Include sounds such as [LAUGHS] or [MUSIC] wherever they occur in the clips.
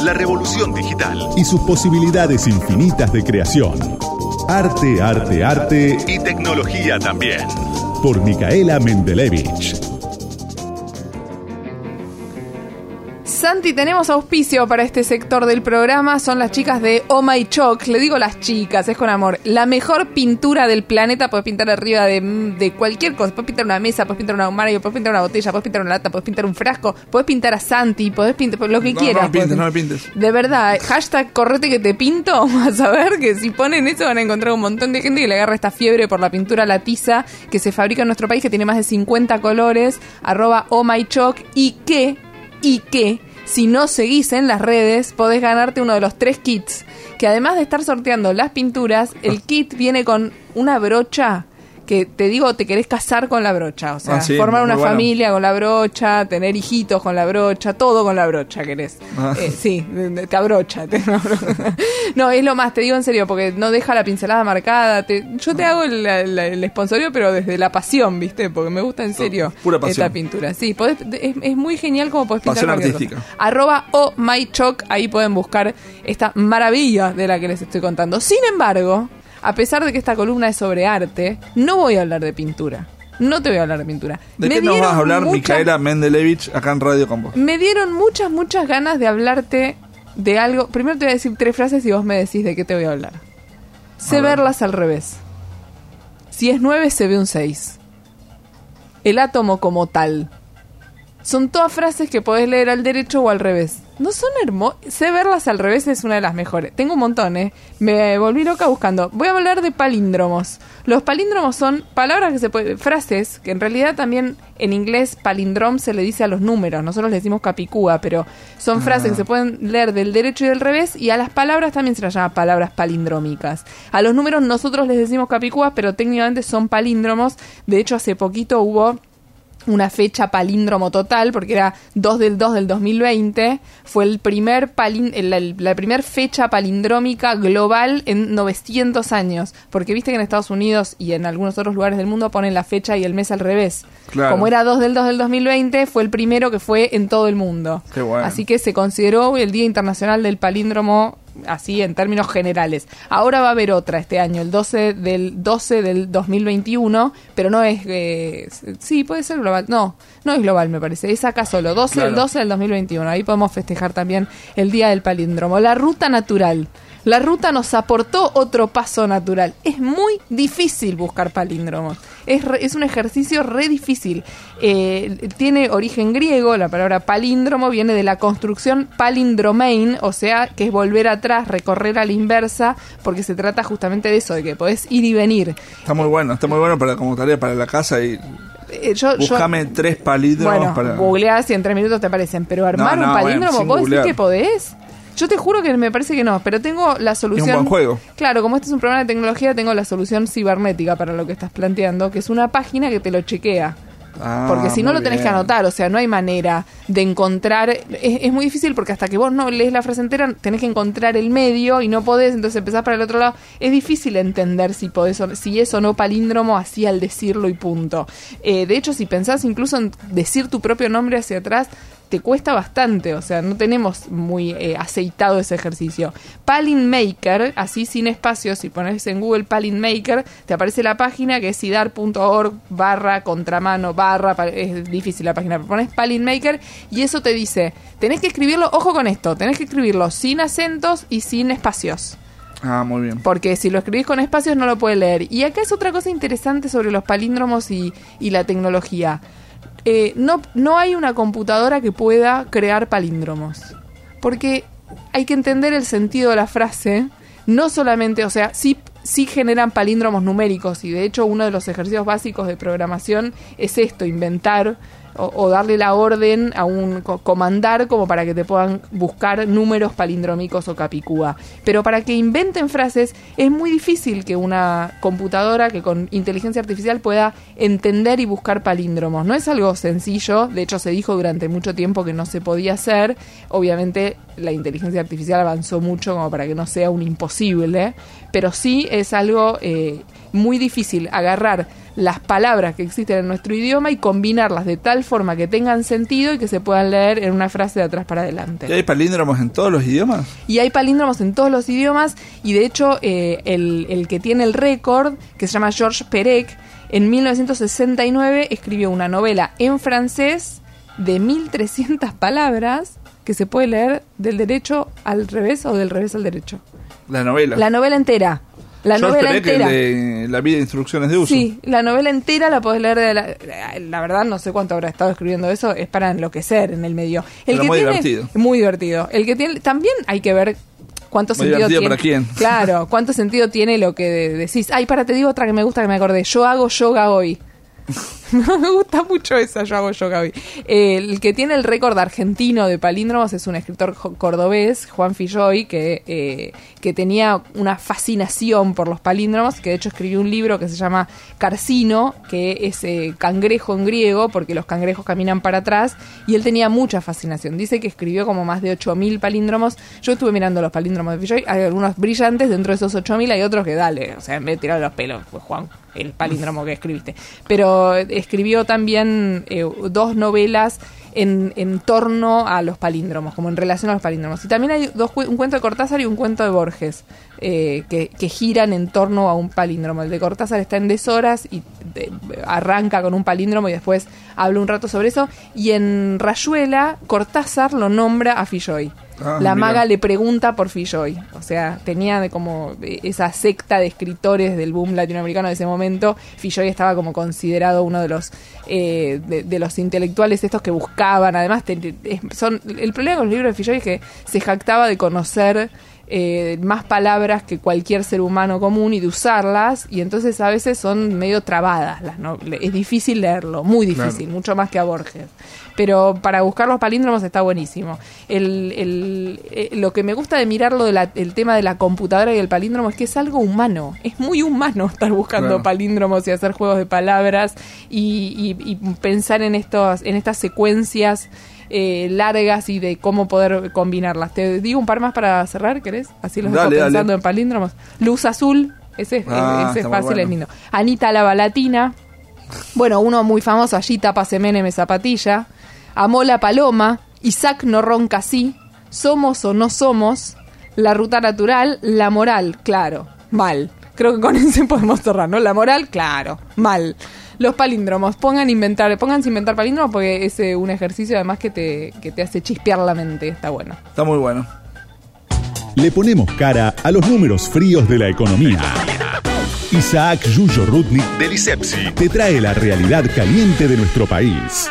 la revolución digital y sus posibilidades infinitas de creación. Arte, arte, arte y tecnología también. Por Micaela Mendelevich. Santi, tenemos auspicio para este sector del programa. Son las chicas de Oh My Choc. Le digo las chicas, es con amor. La mejor pintura del planeta. Puedes pintar arriba de, cualquier cosa. Puedes pintar una mesa, puedes pintar un armario, puedes pintar una botella, puedes pintar una lata, puedes pintar un frasco, puedes pintar a Santi, puedes pintar lo que quieras. No me pintes, no me pintes. De verdad, hashtag correte que te pinto. [LAUGHS] Vas a ver que si ponen eso van a encontrar un montón de gente que le agarra esta fiebre por la pintura la tiza que se fabrica en nuestro país, que tiene más de 50 colores. Arroba Oh My Choc. Y que, y que si no seguís en las redes, podés ganarte uno de los tres kits. Que además de estar sorteando las pinturas, el [LAUGHS] kit viene con una brocha que te digo, te querés casar con la brocha, o sea, Ah, sí, formar una bueno. familia con la brocha, tener hijitos con la brocha, todo con la brocha querés. Ah. Eh, sí, te abrocha. te- [LAUGHS] no, es lo más, te digo en serio, porque no deja la pincelada marcada. te- yo te hago el, el, el sponsorio, pero desde la pasión, ¿viste? Porque me gusta en serio Pura pasión. esta pintura. Sí, podés- es, es muy genial como podés pintar Pasión artística. cosa. Arroba o mychoc, ahí pueden buscar esta maravilla de la que les estoy contando. Sin embargo, a pesar de que esta columna es sobre arte, no voy a hablar de pintura. No te voy a hablar de pintura. ¿De Me qué nos vas a hablar, muchas- Micaela Mendelevich, acá en Radio con vos? Me dieron muchas, muchas ganas de hablarte de algo. Primero te voy a decir tres frases y vos me decís de qué te voy a hablar. Sé A ver. verlas al revés. Si es 9, se ve un 6. El átomo como tal. Son todas frases que podés leer al derecho o al revés. No son hermosas. Sé verlas al revés es una de las mejores. Tengo un montón, ¿eh? Me volví loca buscando. Voy a hablar de palíndromos. Los palíndromos son palabras que se pueden. frases que en realidad también en inglés palindrom se le dice a los números. Nosotros le decimos capicúa, pero son frases que se pueden leer del derecho y del revés. Y a las palabras también se las llama palabras palindrómicas. A los números nosotros les decimos capicúas, pero técnicamente son palíndromos. De hecho, hace poquito hubo una fecha palíndromo total, porque era 2 del 2 del 2020, fue el primer el- el- la primera fecha palindrómica global en 900 años, porque viste que en Estados Unidos y en algunos otros lugares del mundo ponen la fecha y el mes al revés. Claro. Como era 2 del 2 del 2020, fue el primero que fue en todo el mundo. Qué bueno. Así que se consideró el Día Internacional del Palíndromo así en términos generales. Ahora va a haber otra este año, el 12 del 12 del 2021, pero no es eh, sí, puede ser global. No, no es global, me parece. Es acá solo, 12 del Claro. 12 del 2021. Ahí podemos festejar también el Día del Palíndromo, la ruta natural. La ruta nos aportó otro paso natural. Es muy difícil buscar palíndromos. Es, re- es un ejercicio re difícil. Eh, tiene origen griego, la palabra palíndromo viene de la construcción palindromein, o sea, que es volver atrás, recorrer a la inversa, porque se trata justamente de eso, de que podés ir y venir. Está muy bueno, está muy bueno para como tarea para la casa y Eh, yo, yo- buscame tres palíndromos bueno, para... googleás y en tres minutos te aparecen, pero armar No, un palíndromo, bueno, ¿vos decís que podés? Yo te juro que me parece que no, pero tengo la solución. buen juego. Claro, como este es un programa de tecnología, tengo la solución cibernética para lo que estás planteando, que es una página que te lo chequea. Ah, Porque si no lo tenés que anotar, o sea, no hay manera de encontrar. Es, es muy difícil porque hasta que vos no lees la frase entera, tenés que encontrar el medio y no podés, entonces empezás para el otro lado. Es difícil entender si podés, si es o no palíndromo así al decirlo y punto. Eh, de hecho, si pensás incluso en decir tu propio nombre hacia atrás, te cuesta bastante, o sea, no tenemos muy eh, aceitado ese ejercicio. Palin Maker, así sin espacios, si pones en Google Palin Maker, te aparece la página que es sidar.org barra contramano barra, es difícil la página, pero pones Palin Maker y eso te dice, tenés que escribirlo, ojo con esto, tenés que escribirlo sin acentos y sin espacios. Ah, muy bien. Porque si lo escribís con espacios no lo puede leer. Y acá es otra cosa interesante sobre los palíndromos y, y la tecnología. Eh, no, no hay una computadora que pueda crear palíndromos. Porque hay que entender el sentido de la frase. No solamente, o sea, sí, sí generan palíndromos numéricos. Y de hecho uno de los ejercicios básicos de programación es esto, inventar o, o darle la orden a un co- comandar como para que te puedan buscar números palindrómicos o capicúa. Pero para que inventen frases es muy difícil que una computadora que con inteligencia artificial pueda entender y buscar palíndromos. No es algo sencillo, de hecho se dijo durante mucho tiempo que no se podía hacer. Obviamente la inteligencia artificial avanzó mucho como para que no sea un imposible, pero sí es algo eh, muy difícil agarrar las palabras que existen en nuestro idioma y combinarlas de tal forma que tengan sentido y que se puedan leer en una frase de atrás para adelante. ¿Y hay palíndromos en todos los idiomas? Y hay palíndromos en todos los idiomas y de hecho eh, el, el que tiene el récord, que se llama Georges Perec, en 1969 escribió una novela en francés de 1300 palabras que se puede leer del derecho al revés o del revés al derecho. La novela. La novela entera. La novela el entera. de la vida de instrucciones de uso. Sí, la novela entera la podés leer de la, la verdad no sé cuánto habrá estado escribiendo eso, es para enloquecer en el medio. El Pero muy tiene, divertido. Muy divertido. El que tiene también hay que ver cuánto Muy sentido tiene. para quién. [LAUGHS] Claro, cuánto sentido tiene lo que de- decís. Ay, para te digo otra que me gusta que me acordé. Yo hago yoga hoy. [LAUGHS] me gusta mucho esa, yo hago yoga hoy. Eh, el que tiene el récord argentino de palíndromos es un escritor cordobés, Juan Filloy, que, eh, que tenía una fascinación por los palíndromos, que de hecho escribió un libro que se llama Carcino, que es eh, cangrejo en griego, porque los cangrejos caminan para atrás, y él tenía mucha fascinación. Dice que escribió como más de 8.000 palíndromos. Yo estuve mirando los palíndromos de Filloy, hay algunos brillantes, dentro de esos 8.000 hay otros que dale, o sea, me he tirado los pelos, pues Juan, el palíndromo que escribiste. Pero escribió también eh, dos novelas en, en torno a los palíndromos, como en relación a los palíndromos. Y también hay dos, un cuento de Cortázar y un cuento de Borges, eh, que, que giran en torno a un palíndromo. El de Cortázar está en deshoras y de- arranca con un palíndromo y después habla un rato sobre eso. Y en Rayuela, Cortázar lo nombra a Filloy. Ah, la mira. maga le pregunta por Filloy. O sea, tenía de como esa secta de escritores del boom latinoamericano de ese momento. Filloy estaba como considerado uno de los eh, de, de los intelectuales estos que buscaban. Además, te- son el problema con los libros de Filloy es que se jactaba de conocer eh, más palabras que cualquier ser humano común y de usarlas y entonces a veces son medio trabadas las no- es difícil leerlo muy difícil Claro. mucho más que a Borges pero para buscar los palíndromos está buenísimo el, el- eh, lo que me gusta de mirarlo del tema de la computadora y el palíndromo es que es algo humano es muy humano estar buscando Claro. palíndromos y hacer juegos de palabras y, y- y pensar en estos en estas secuencias eh, largas y de cómo poder combinarlas. Te digo un par más para cerrar, ¿querés? Así los Dale, dejo pensando dale. en palíndromos. Luz azul, ese, es- Ah, ese es está muy fácil, bueno. es lindo. Anita la balatina. Bueno, uno muy famoso, allí tapa Menem zapatilla. Amó la paloma. Isaac no ronca así. Somos o no somos. La ruta natural. La moral, claro. Mal. Creo que con [LAUGHS] ese podemos cerrar, ¿no? La moral, claro. Mal. Los palíndromos. Pongan inventar, pónganse a inventar palíndromos porque es eh, un ejercicio además que te, que te hace chispear la mente. Está bueno. Está muy bueno. Le ponemos cara a los números fríos de la economía. Isaac Yuyo Rudnik Del ISEPSI. te trae la realidad caliente de nuestro país.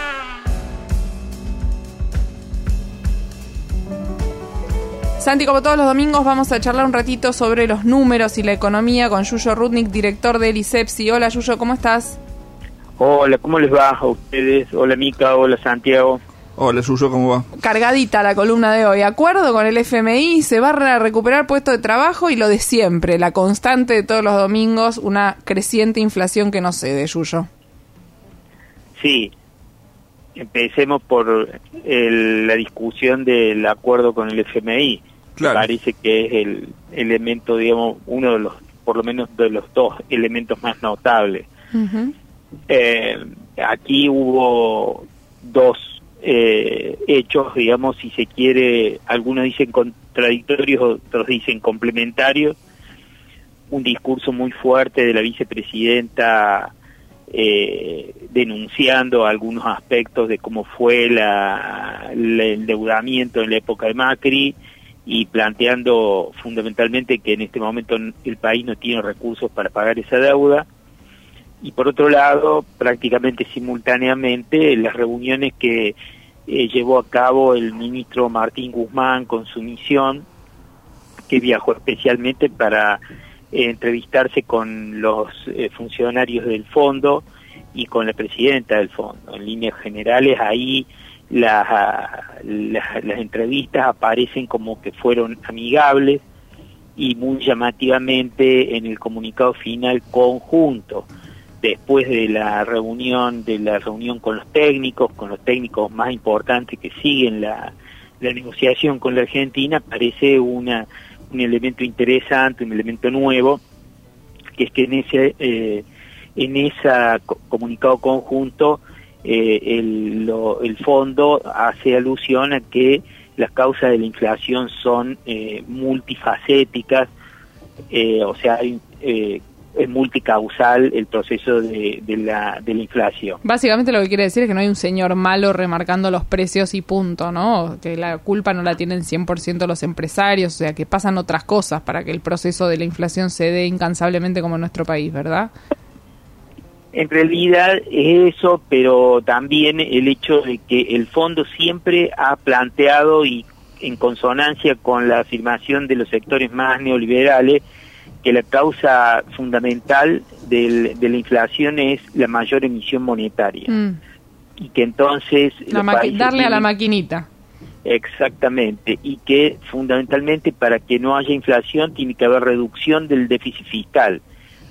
Santi, como todos los domingos, vamos a charlar un ratito sobre los números y la economía con Yuyo Rudnik, director del ISEPSI. Hola Yuyo, ¿cómo estás? Hola, ¿cómo les va a ustedes? Hola Mica, hola Santiago. Hola, Suyo, ¿cómo va? Cargadita la columna de hoy. Acuerdo con el FMI, se va a recuperar puesto de trabajo y lo de siempre, la constante de todos los domingos, una creciente inflación que no cede, Yuyo. Sí, empecemos por el- la discusión del acuerdo con el FMI. Claro. Parece que es el elemento, digamos, uno de los, por lo menos de los dos elementos más notables. Ujú. Eh, aquí hubo dos eh, hechos, digamos, si se quiere, algunos dicen contradictorios, otros dicen complementarios. Un discurso muy fuerte de la vicepresidenta eh, denunciando algunos aspectos de cómo fue la, el endeudamiento en la época de Macri y planteando fundamentalmente que en este momento el país no tiene recursos para pagar esa deuda y por otro lado, prácticamente simultáneamente, las reuniones que eh, llevó a cabo el ministro Martín Guzmán con su misión, que viajó especialmente para eh, entrevistarse con los eh, funcionarios del fondo y con la presidenta del fondo. En líneas generales, ahí las, las, las entrevistas aparecen como que fueron amigables y muy llamativamente en el comunicado final conjunto después de la reunión de la reunión con los técnicos con los técnicos más importantes que siguen la, negociación con la Argentina parece una un elemento interesante, un elemento nuevo, que es que en ese eh, en esa comunicado conjunto eh, el, lo, el fondo hace alusión a que las causas de la inflación son eh, multifacéticas, eh, o sea, hay, es multicausal el proceso de, de, la, de la inflación. Básicamente lo que quiere decir es que no hay un señor malo remarcando los precios y punto, ¿no? Que la culpa no la tienen 100% los empresarios, o sea, que pasan otras cosas para que el proceso de la inflación se dé incansablemente como en nuestro país, ¿verdad? En realidad es eso, pero también el hecho de que el fondo siempre ha planteado y en consonancia con la afirmación de los sectores más neoliberales, que la causa fundamental del, de la inflación es la mayor emisión monetaria. Mm. Y que entonces... La darle a la maquinita. Exactamente, y que fundamentalmente para que no haya inflación tiene que haber reducción del déficit fiscal.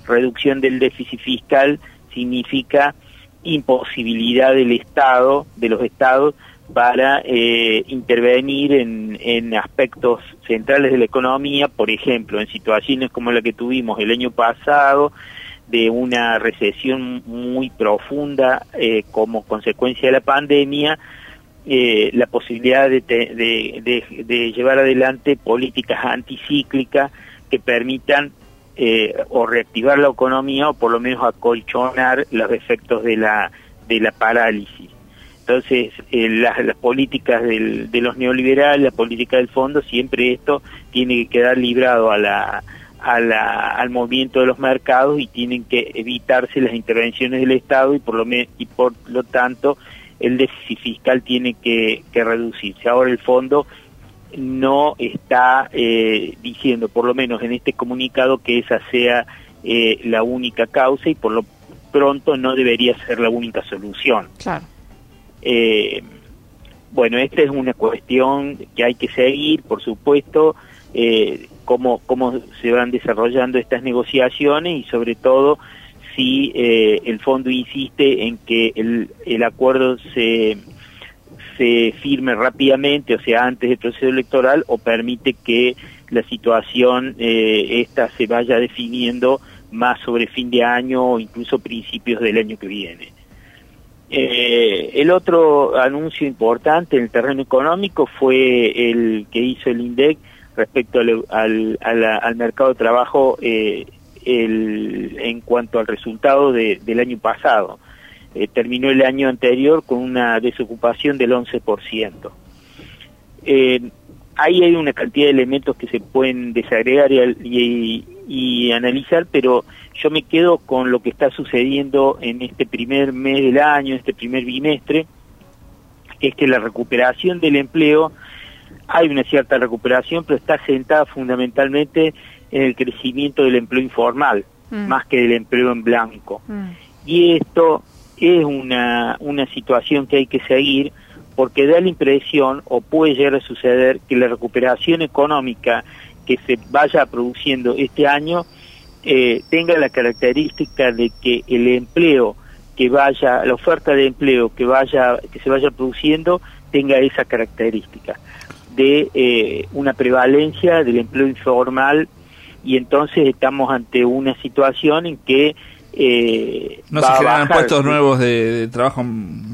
Reducción del déficit fiscal significa imposibilidad del Estado, de los Estados, para eh, intervenir en, en aspectos centrales de la economía, por ejemplo, en situaciones como la que tuvimos el año pasado, de una recesión muy profunda eh, como consecuencia de la pandemia, eh, la posibilidad de, te- de, de- de llevar adelante políticas anticíclicas que permitan eh, o reactivar la economía o por lo menos acolchonar los efectos de la, de la parálisis. Entonces, eh, las, políticas del- de los neoliberales, la política del fondo, siempre esto tiene que quedar librado a la, a la- al movimiento de los mercados y tienen que evitarse las intervenciones del Estado y por lo, me- y por lo tanto el déficit fiscal tiene que, que reducirse. Ahora el fondo no está eh, diciendo, por lo menos en este comunicado, que esa sea eh, la única causa y por lo pronto no debería ser la única solución. Claro. Eh, bueno, esta es una cuestión que hay que seguir, por supuesto, eh, cómo, cómo se van desarrollando estas negociaciones y sobre todo si eh, el fondo insiste en que el, el acuerdo se, se firme rápidamente, o sea, antes del proceso electoral, o permite que la situación eh, esta se vaya definiendo más sobre fin de año o incluso principios del año que viene. Eh, el otro anuncio importante en el terreno económico fue el que hizo el INDEC respecto al, al, al mercado de trabajo eh, el, en cuanto al resultado de- del año pasado. Eh, terminó el año anterior con una desocupación del 11%. Eh, ahí hay una cantidad de elementos que se pueden desagregar y, y- y analizar, pero yo me quedo con lo que está sucediendo en este primer mes del año, este primer bimestre, que es que la recuperación del empleo, hay una cierta recuperación, pero está sentada fundamentalmente en el crecimiento del empleo informal, Mm. más que del empleo en blanco. Mm. Y esto es una, una situación que hay que seguir porque da la impresión, o puede llegar a suceder, que la recuperación económica que se vaya produciendo este año eh, tenga la característica de que el empleo que vaya, la oferta de empleo que vaya, que se vaya produciendo tenga esa característica de eh, una prevalencia del empleo informal y entonces estamos ante una situación en que eh, No se generan puestos nuevos de, de trabajo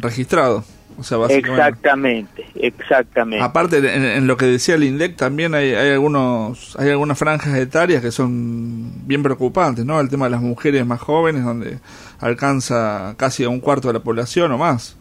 registrado. O sea, básicamente. Exactamente, exactamente. Aparte, en, en lo que decía el INDEC, también hay, hay algunos hay algunas franjas etarias que son bien preocupantes, ¿no? El tema de las mujeres más jóvenes, donde alcanza casi a un cuarto de la población o más.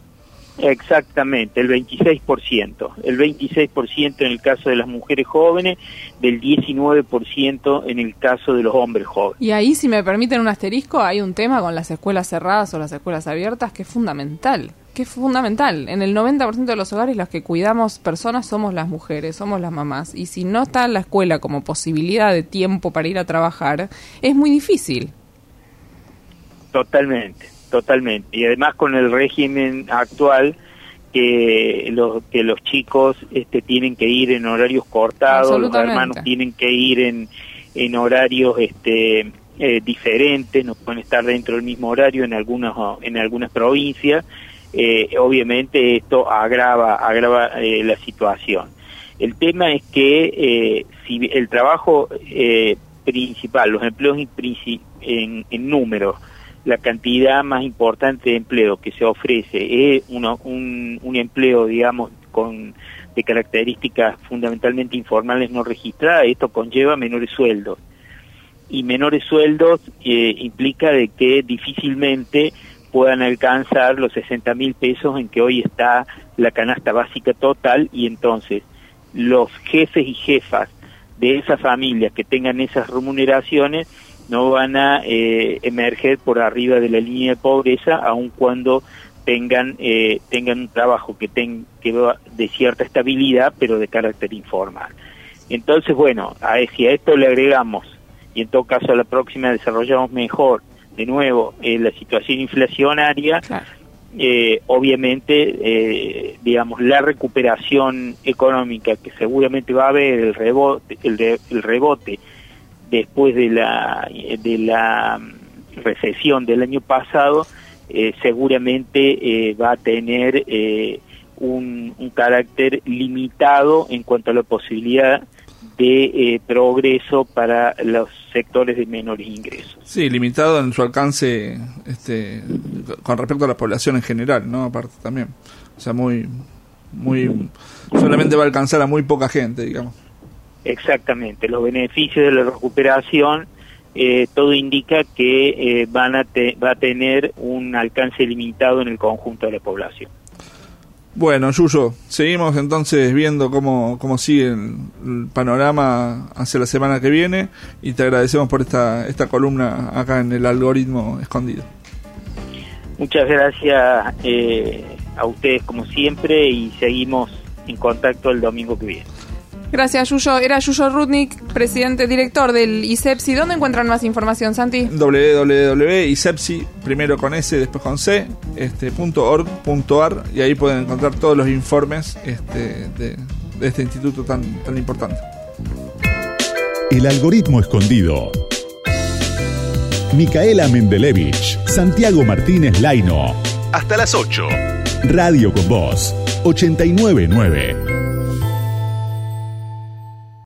Exactamente, el 26%. El 26% en el caso de las mujeres jóvenes, del 19% en el caso de los hombres jóvenes. Y ahí, si me permiten un asterisco, hay un tema con las escuelas cerradas o las escuelas abiertas que es fundamental. Que es fundamental. En el 90% de los hogares, las que cuidamos personas somos las mujeres, somos las mamás. Y si no está la escuela como posibilidad de tiempo para ir a trabajar, es muy difícil. Totalmente, totalmente. Y además con el régimen actual que los que los chicos este tienen que ir en horarios cortados, los hermanos tienen que ir en en horarios este eh, diferentes, no pueden estar dentro del mismo horario en algunas en algunas provincias. Eh, obviamente esto agrava agrava eh, la situación. El tema es que eh, si el trabajo eh, principal, los empleos en, en número, la cantidad más importante de empleo que se ofrece es uno- un, un empleo, digamos, con de características fundamentalmente informales no registradas, esto conlleva menores sueldos. Y menores sueldos eh, implica de que difícilmente puedan alcanzar los 60 mil pesos en que hoy está la canasta básica total y entonces los jefes y jefas de esas familias que tengan esas remuneraciones no van a eh, emerger por arriba de la línea de pobreza aun cuando tengan eh, tengan un trabajo que tenga de cierta estabilidad pero de carácter informal. Entonces bueno a, si a esto le agregamos y en todo caso a la próxima desarrollamos mejor de nuevo eh, la situación inflacionaria Claro. eh, obviamente, eh, digamos, la recuperación económica que seguramente va a haber, el rebote, el, de- el rebote después de la, de la mm, recesión del año pasado, seguramente va a tener eh, un, un carácter limitado en cuanto a la posibilidad de eh, progreso para los sectores de menores ingresos. Sí, limitado en su alcance este, con respecto a la población en general, ¿no? Aparte también. O sea, muy, muy, solamente va a alcanzar a muy poca gente, digamos. Exactamente, los beneficios de la recuperación, eh, todo indica que eh, van a te- va a tener un alcance limitado en el conjunto de la población. Bueno, Yuyo, seguimos entonces viendo cómo, cómo sigue el, panorama hacia la semana que viene y te agradecemos por esta, esta columna acá en el algoritmo escondido. Muchas gracias eh, a ustedes como siempre y seguimos en contacto el domingo que viene. Gracias, Yuyo. Era Yuyo Rudnik, presidente director del ISEPSI. ¿Dónde encuentran más información, Santi? www.isepsi, primero con S, después con C, este, punto org, punto ar, y ahí pueden encontrar todos los informes este, de, de este instituto tan, tan importante. El algoritmo escondido. Micaela Mendelevich, Santiago Martínez Laino. Hasta las 8. Radio con Voz 899.